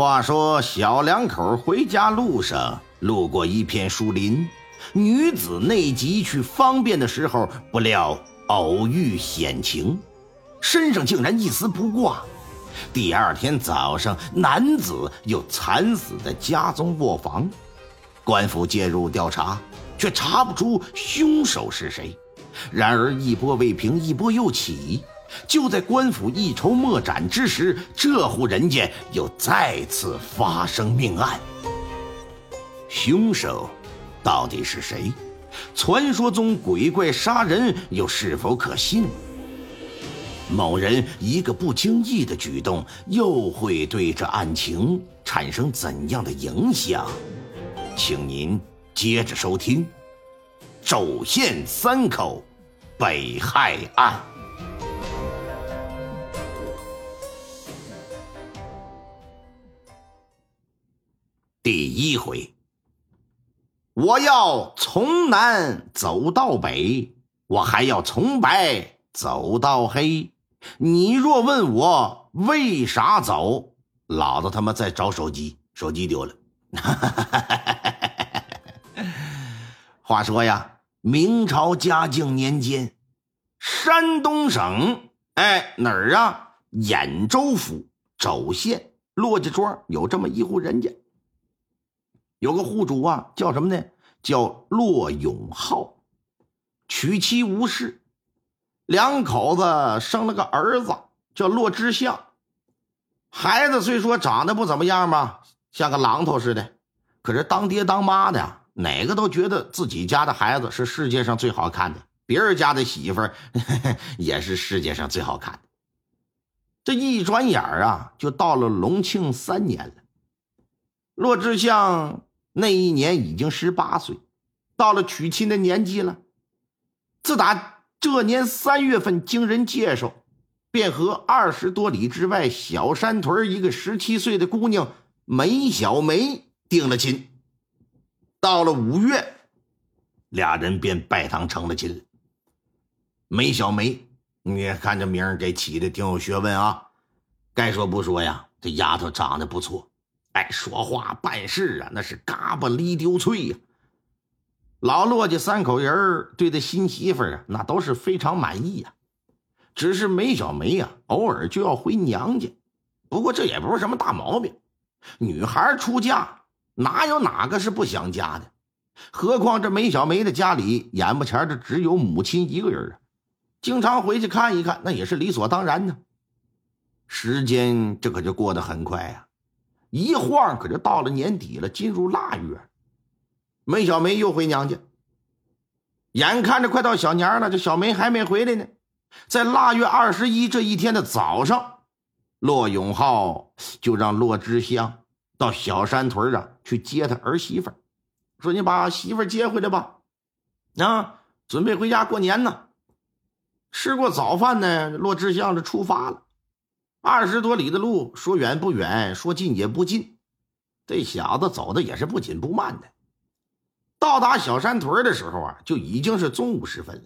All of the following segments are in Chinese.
话说小两口回家路上，路过一片树林，女子内急去方便的时候，不料偶遇险情，身上竟然一丝不挂。第二天早上，男子又惨死在家中卧房。官府介入调查，却查不出凶手是谁。然而一波未平，一波又起。就在官府一筹莫展之时，这户人家又再次发生命案。凶手到底是谁？传说中鬼怪杀人又是否可信？某人一个不经意的举动，又会对这案情产生怎样的影响？请您接着收听《周县三口被害案》。第一回，我要从南走到北，我还要从白走到黑。你若问我为啥走，老子他妈在找手机，手机丢了。话说呀，明朝嘉靖年间，山东省哎哪儿啊？兖州府周县骆家庄有这么一户人家。有个户主啊，叫什么呢？叫骆永浩，娶妻无事，两口子生了个儿子，叫骆之相。孩子虽说长得不怎么样吧，像个榔头似的，可是当爹当妈的哪个都觉得自己家的孩子是世界上最好看的，别人家的媳妇儿 也是世界上最好看的。这一转眼啊，就到了隆庆三年了，骆之相。那一年已经十八岁，到了娶亲的年纪了。自打这年三月份经人介绍，便和二十多里之外小山屯一个十七岁的姑娘梅小梅定了亲。到了五月，俩人便拜堂成了亲。梅小梅，你看这名儿给起的挺有学问啊。该说不说呀，这丫头长得不错。哎，说话办事啊，那是嘎巴离丢脆呀！老骆家三口人对这新媳妇啊，那都是非常满意呀。只是梅小梅呀，偶尔就要回娘家。不过这也不是什么大毛病。女孩出嫁，哪有哪个是不想家的？何况这梅小梅的家里，眼巴前的只有母亲一个人啊，经常回去看一看，那也是理所当然的。时间这可就过得很快呀。一晃可就到了年底了，进入腊月，梅小梅又回娘家。眼看着快到小年了，这小梅还没回来呢。在腊月二十一这一天的早上，骆永浩就让骆之香到小山屯啊去接他儿媳妇说：“你把媳妇接回来吧，啊，准备回家过年呢。”吃过早饭呢，骆之香就出发了。二十多里的路，说远不远，说近也不近，这小子走的也是不紧不慢的。到达小山屯的时候啊，就已经是中午时分了。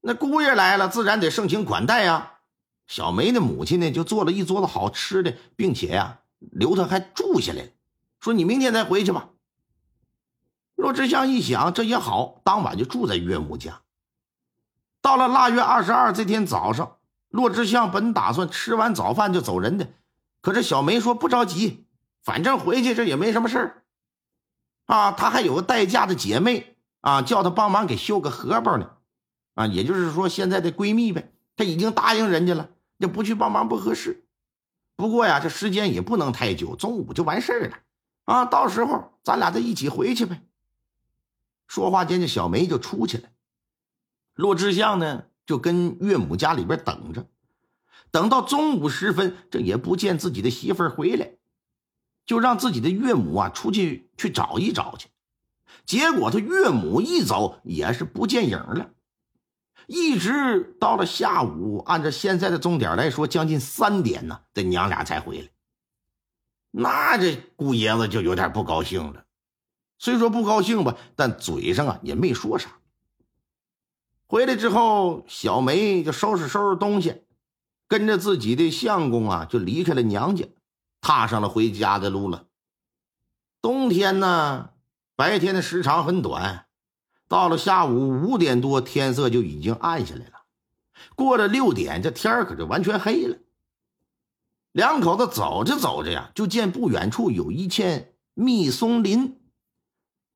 那姑爷来了，自然得盛情款待呀。小梅的母亲呢，就做了一桌子好吃的，并且呀，留他还住下来，说你明天再回去吧。骆志祥一想，这也好，当晚就住在岳母家。到了腊月二十二这天早上。骆之相本打算吃完早饭就走人的，可是小梅说不着急，反正回去这也没什么事儿。啊，她还有个待嫁的姐妹啊，叫她帮忙给绣个荷包呢。啊，也就是说现在的闺蜜呗。她已经答应人家了，这不去帮忙不合适。不过呀，这时间也不能太久，中午就完事儿了。啊，到时候咱俩再一起回去呗。说话间，这小梅就出去了。骆之相呢？就跟岳母家里边等着，等到中午时分，这也不见自己的媳妇儿回来，就让自己的岳母啊出去去找一找去。结果他岳母一走也是不见影了，一直到了下午，按照现在的钟点来说，将近三点呢，这娘俩才回来。那这姑爷子就有点不高兴了，虽说不高兴吧，但嘴上啊也没说啥。回来之后，小梅就收拾收拾东西，跟着自己的相公啊就离开了娘家，踏上了回家的路了。冬天呢。白天的时长很短，到了下午五点多，天色就已经暗下来了。过了六点，这天可就完全黑了。两口子走着走着呀，就见不远处有一片密松林。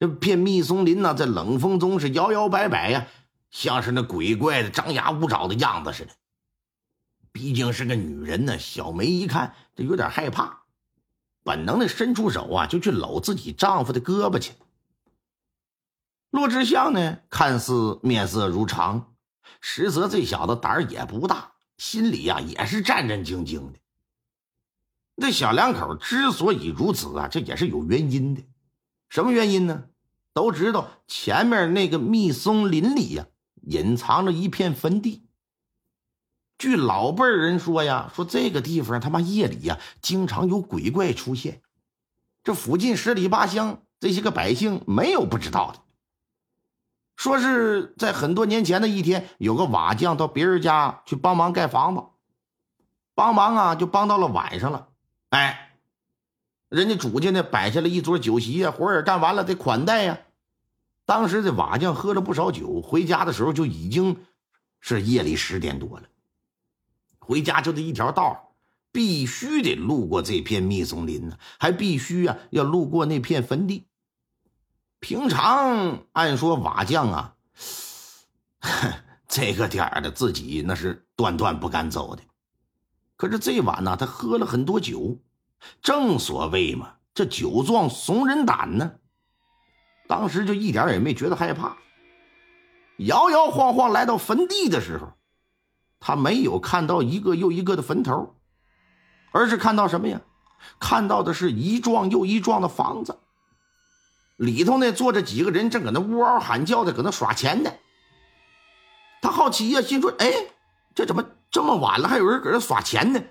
这片密松林呢，在冷风中是摇摇摆摆呀，像是那鬼怪的张牙舞爪的样子似的。毕竟是个女人呢，小梅一看这有点害怕，本能的伸出手啊，就去搂自己丈夫的胳膊去。骆志祥呢，看似面色如常，实则这小子胆儿也不大，心里呀也是战战兢兢的。这小两口之所以如此啊，这也是有原因的。什么原因呢？都知道前面那个密松林里呀，隐藏着一片坟地。据老辈人说呀，说这个地方他妈夜里呀，经常有鬼怪出现。这附近十里八乡这些个百姓没有不知道的。说是在很多年前的一天，有个瓦匠到别人家去帮忙盖房子，帮忙啊就帮到了晚上了。哎，人家主家呢摆下了一桌酒席呀，活儿干完了得款待呀。当时这瓦匠喝了不少酒，回家的时候就已经是夜里十点多了。回家就这一条道，必须得路过这片密松林呢，还必须啊要路过那片坟地。平常按说瓦匠啊，这个点儿的自己那是断断不敢走的。可是这晚呢，他喝了很多酒，正所谓嘛，这酒壮怂人胆呢。当时就一点也没觉得害怕，摇摇晃晃来到坟地的时候，他没有看到一个又一个的坟头，而是看到什么呀？看到的是一幢又一幢的房子。里头呢坐着几个人，正搁那呜嗷喊叫的，搁那耍钱呢。他好奇呀，心说：“哎，这怎么这么晚了，还有人搁这耍钱呢？”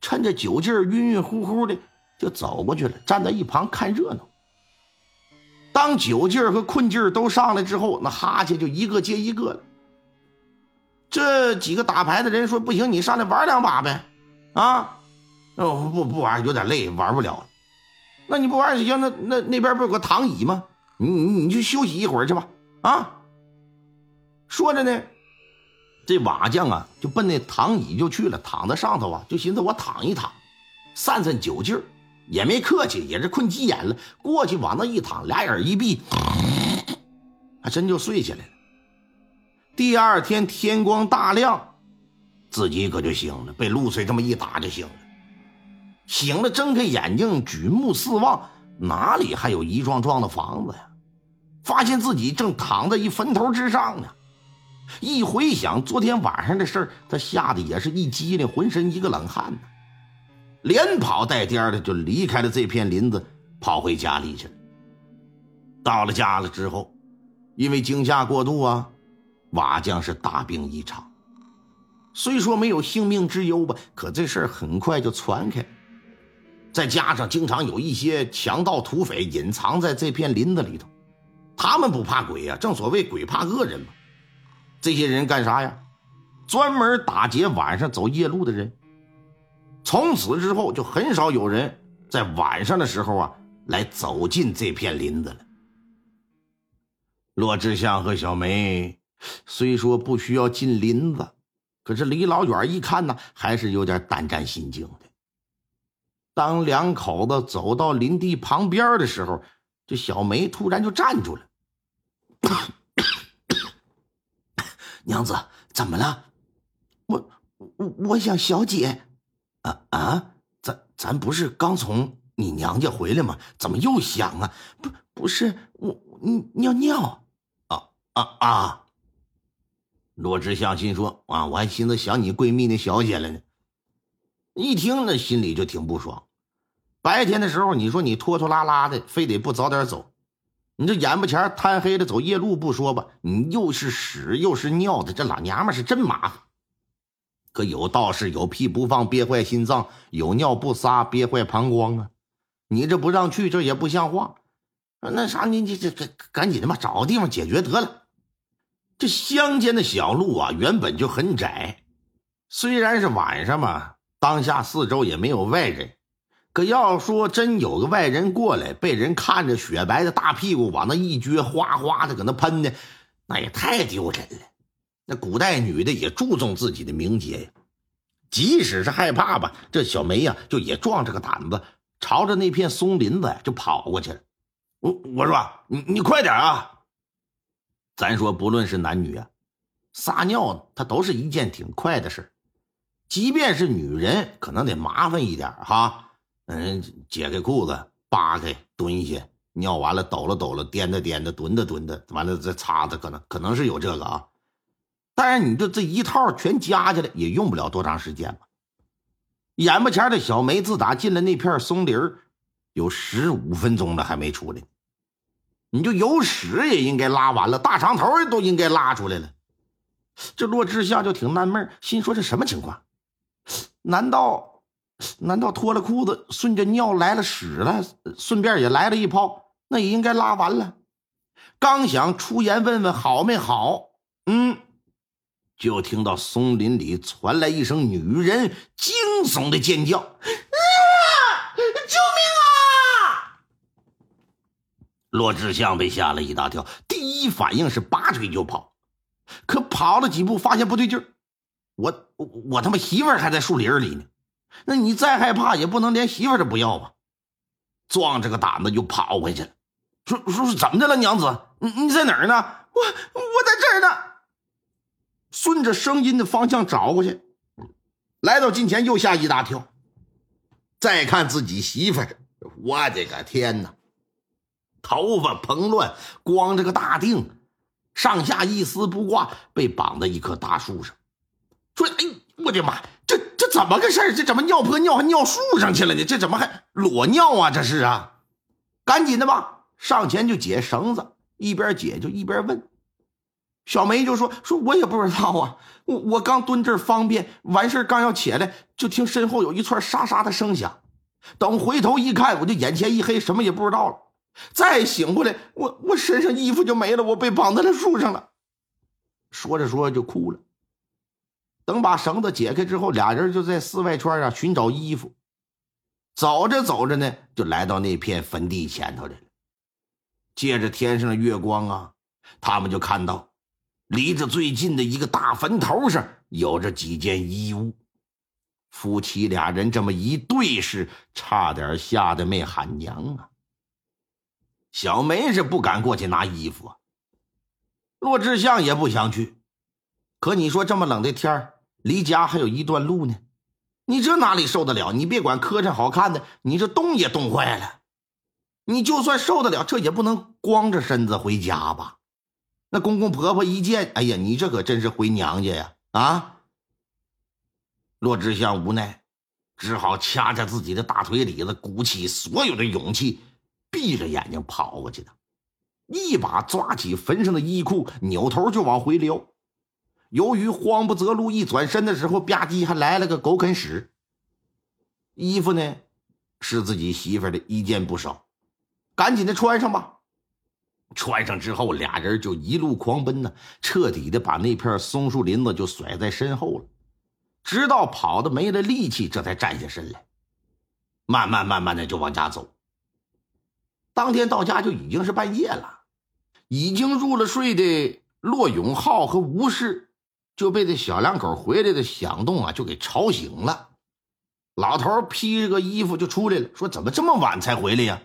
趁着酒劲儿，晕晕乎乎的就走过去了，站在一旁看热闹。当酒劲儿和困劲儿都上来之后，那哈欠就一个接一个了。这几个打牌的人说：“不行，你上来玩两把呗。”啊，哦不不玩，有点累，玩不了。那你不玩也行，那那那边不有个躺椅吗？你你你去休息一会儿去吧。啊，说着呢，这瓦匠啊就奔那躺椅就去了，躺在上头啊，就寻思我躺一躺，散散酒劲儿，也没客气，也是困急眼了，过去往那一躺，俩眼一闭，还真就睡起来了。第二天天光大亮，自己可就醒了，被露水这么一打就醒了。醒了，睁开眼睛，举目四望，哪里还有一幢幢的房子呀？发现自己正躺在一坟头之上呢。一回想昨天晚上的事儿，他吓得也是一激灵，浑身一个冷汗呢，连跑带颠的就离开了这片林子，跑回家里去了。到了家了之后，因为惊吓过度啊，瓦匠是大病一场。虽说没有性命之忧吧，可这事很快就传开。再加上经常有一些强盗土匪隐藏在这片林子里头，他们不怕鬼呀，正所谓鬼怕恶人嘛。这些人干啥呀？专门打劫晚上走夜路的人。从此之后，就很少有人在晚上的时候啊来走进这片林子了。罗志祥和小梅虽说不需要进林子，可是离老远一看呢，还是有点胆战心惊的。当两口子走到林地旁边的时候，这小梅突然就站住了。娘子，怎么了？我我我想小姐。啊，咱咱不是刚从你娘家回来吗？怎么又想啊？不不是我，你尿尿。啊啊啊！罗志祥心说啊，我还寻思想你闺蜜那小姐了呢。一听那心里就挺不爽。白天的时候，你说你拖拖拉拉的，非得不早点走，你这眼巴前贪黑的走夜路不说吧，你又是屎又是尿的，这老娘们是真麻烦。可有道是有屁不放憋坏心脏，有尿不撒憋坏膀胱啊！你这不让去，这也不像话。那啥，你你这这赶紧的吧，找个地方解决得了。这乡间的小路啊，原本就很窄，虽然是晚上嘛，当下四周也没有外人。可要说真有个外人过来，被人看着雪白的大屁股往那一撅，哗哗的搁那喷的，那也太丢人了。那古代女的也注重自己的名节呀，即使是害怕吧，这小梅呀就也壮着个胆子，朝着那片松林子就跑过去了。我我说你你快点啊！咱说不论是男女啊，撒尿它都是一件挺快的事即便是女人，可能得麻烦一点哈。嗯，解开裤子，扒开，蹲下，尿完了抖了抖了，颠的颠的，蹲的蹲的，完了再擦擦，可能可能是有这个啊。但是你就这一套全加起来，也用不了多长时间吧。眼巴前的小梅自打进了那片松林有十五分钟了还没出来。你就有屎也应该拉完了，大长头都应该拉出来了。这骆志向就挺纳闷，心说这什么情况？难道？难道脱了裤子，顺着尿来了屎了，顺便也来了一泡，那也应该拉完了。刚想出言问问好没好，就听到松林里传来一声女人惊悚的尖叫：“啊！救命啊！”罗志祥被吓了一大跳，第一反应是拔腿就跑，可跑了几步，发现不对劲儿，我我他妈媳妇儿还在树林里呢。那你再害怕也不能连媳妇都不要吧？壮着个胆子就跑回去了，说说是怎么的了，娘子，你你在哪儿呢？我我在这儿呢。顺着声音的方向找过去，来到近前又吓一大跳。再看自己媳妇儿，我的个天哪！头发蓬乱，光着个大腚，上下一丝不挂，被绑在一棵大树上。说：“哎，我的妈！”这这怎么个事儿？这怎么尿泼尿还尿树上去了呢？这怎么还裸尿啊？这是啊！赶紧的吧，上前就解绳子，一边解就一边问。小梅就说：“说我也不知道啊，我我刚蹲这儿方便，完事刚要起来，就听身后有一串沙沙的声响。等回头一看，我就眼前一黑，什么也不知道了。再醒过来，我我身上衣服就没了，我被绑在了树上了。”说着说着就哭了。等把绳子解开之后，俩人就在四外圈啊寻找衣服。走着走着呢，就来到那片坟地前头来了。借着天上的月光啊，他们就看到离着最近的一个大坟头上有着几件衣物。夫妻俩人这么一对视，差点吓得没喊娘啊！小梅是不敢过去拿衣服啊，骆志向也不想去。可你说这么冷的天。离家还有一段路呢，你这哪里受得了？你别管磕碜好看的，你这冻也冻坏了。你就算受得了，这也不能光着身子回家吧？那公公婆婆一见，哎呀，你这可真是回娘家呀！啊！骆志祥无奈，只好掐着自己的大腿里子，鼓起所有的勇气，闭着眼睛跑过去的，一把抓起坟上的衣裤，扭头就往回溜。由于慌不择路，一转身的时候，吧唧还来了个狗啃屎。衣服呢，是自己媳妇的一件不少，赶紧的穿上吧。穿上之后，俩人就一路狂奔呢，彻底的把那片松树林子就甩在身后了。直到跑的没了力气，这才站下身来，慢慢慢慢的就往家走。当天到家就已经是半夜了，已经入了睡的骆永浩和吴氏。就被这小两口回来的响动啊，就给吵醒了。老头披着个衣服就出来了，说：“怎么这么晚才回来呀？”“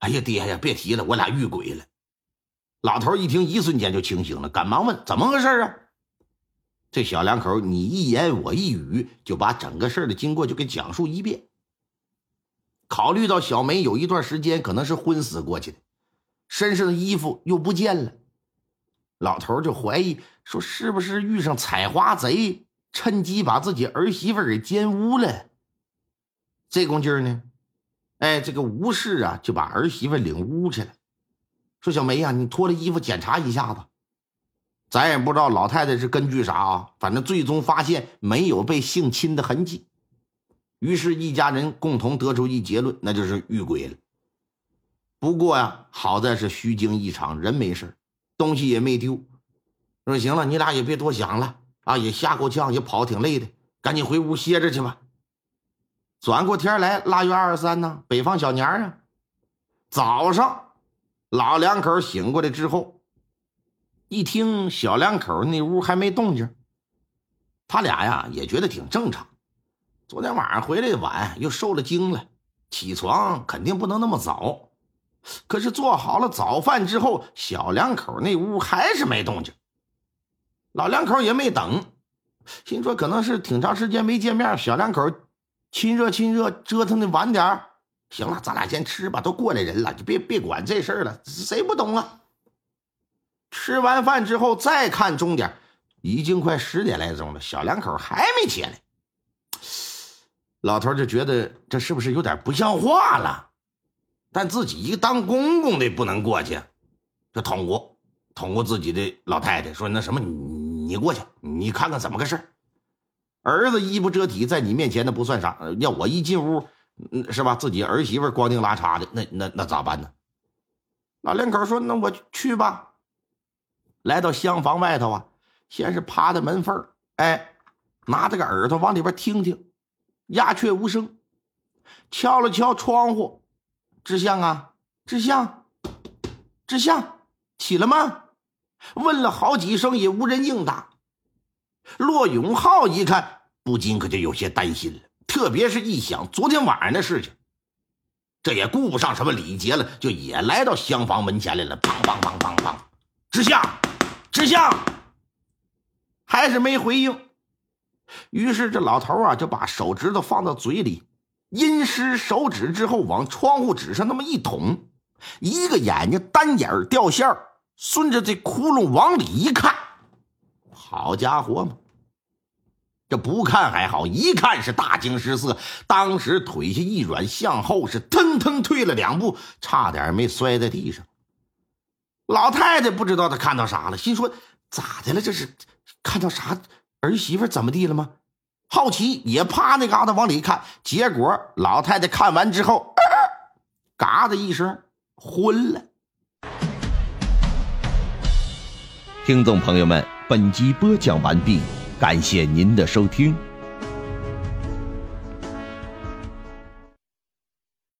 哎呀，爹呀，别提了，我俩遇鬼了。”老头一听，一瞬间就清醒了，赶忙问：“怎么个事啊？”这小两口你一言我一语，就把整个事的经过就给讲述一遍。考虑到小梅有一段时间可能是昏死过去的，身上的衣服又不见了。老头就怀疑说：“是不是遇上采花贼，趁机把自己儿媳妇给奸污了？”这功劲呢，哎，这个吴氏啊，就把儿媳妇领屋去了，说：“小梅呀，你脱了衣服检查一下子。”咱也不知道老太太是根据啥啊，反正最终发现没有被性侵的痕迹。于是，一家人共同得出一结论，那就是遇鬼了。不过呀，好在是虚惊一场，人没事东西也没丢。说行了，你俩也别多想了啊，也吓够呛，也跑挺累的，赶紧回屋歇着去吧。转过天来，腊月二十三呢，北方小年啊。早上，老两口醒过来之后，一听小两口那屋还没动静，他俩呀也觉得挺正常。昨天晚上回来晚，又受了惊了，起床肯定不能那么早。可是做好了早饭之后，小两口那屋还是没动静。老两口也没等，心说可能是挺长时间没见面，小两口。亲热亲热，折腾的晚点行了，咱俩先吃吧，都过来人了，就别别管这事儿了，谁不懂啊？吃完饭之后再看钟点，已经快十点来钟了，小两口还没起来。老头就觉得这是不是有点不像话了？但自己一个当公公的不能过去，就捅过捅过自己的老太太，说那什么，你你过去，你看看怎么个事儿。儿子衣不遮体，在你面前那不算啥。要我一进屋，是吧？自己儿媳妇光腚拉碴的，那那那咋办呢？老两口说：“那我去吧。”来到厢房外头啊，先是趴在门缝哎，拿着个耳朵往里边听听，鸦雀无声。敲了敲窗户，志向啊，志向，志向，起了吗？问了好几声，也无人应答。骆永浩一看。不禁可就有些担心了，特别是一想昨天晚上的事情，这也顾不上什么礼节了，就也来到厢房门前来了。砰砰砰砰砰，知相，知相，还是没回应。于是这老头啊，就把手指头放到嘴里，阴湿手指之后，往窗户纸上那么一捅，一个眼睛单眼掉线儿顺着这窟窿往里一看，好家伙嘛！这不看还好，一看是大惊失色，当时腿下一软，向后是腾腾退了两步，差点没摔在地上。老太太不知道她看到啥了，心说咋的了？这是看到啥儿媳妇怎么地了吗？好奇也趴那嘎达往里看，结果老太太看完之后，嘎的一声昏了。听众朋友们，本集播讲完毕。感谢您的收听。